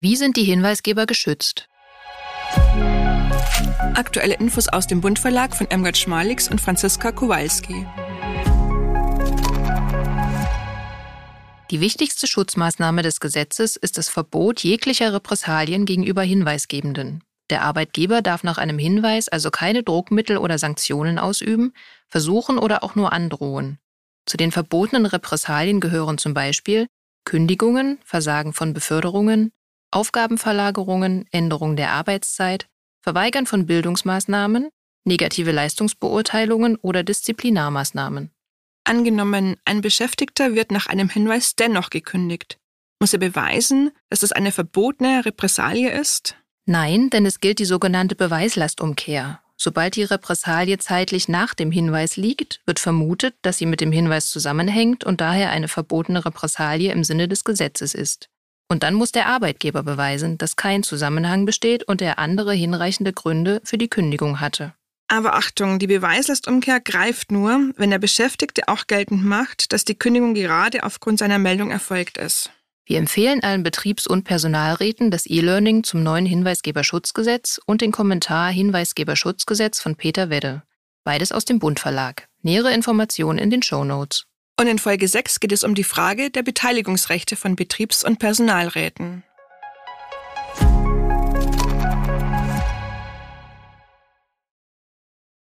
Wie sind die Hinweisgeber geschützt? Aktuelle Infos aus dem Bund Verlag von Emgard Schmalix und Franziska Kowalski. Die wichtigste Schutzmaßnahme des Gesetzes ist das Verbot jeglicher Repressalien gegenüber Hinweisgebenden. Der Arbeitgeber darf nach einem Hinweis also keine Druckmittel oder Sanktionen ausüben, versuchen oder auch nur androhen. Zu den verbotenen Repressalien gehören zum Beispiel Kündigungen, Versagen von Beförderungen, Aufgabenverlagerungen, Änderung der Arbeitszeit, Verweigern von Bildungsmaßnahmen, negative Leistungsbeurteilungen oder Disziplinarmaßnahmen. Angenommen, ein Beschäftigter wird nach einem Hinweis dennoch gekündigt. Muss er beweisen, dass es eine verbotene Repressalie ist? Nein, denn es gilt die sogenannte Beweislastumkehr. Sobald die Repressalie zeitlich nach dem Hinweis liegt, wird vermutet, dass sie mit dem Hinweis zusammenhängt und daher eine verbotene Repressalie im Sinne des Gesetzes ist. Und dann muss der Arbeitgeber beweisen, dass kein Zusammenhang besteht und er andere hinreichende Gründe für die Kündigung hatte. Aber Achtung, die Beweislastumkehr greift nur, wenn der Beschäftigte auch geltend macht, dass die Kündigung gerade aufgrund seiner Meldung erfolgt ist. Wir empfehlen allen Betriebs- und Personalräten das E-Learning zum neuen Hinweisgeberschutzgesetz und den Kommentar Hinweisgeberschutzgesetz von Peter Wedde. Beides aus dem Bund Verlag. Nähere Informationen in den Show Notes. Und in Folge 6 geht es um die Frage der Beteiligungsrechte von Betriebs- und Personalräten.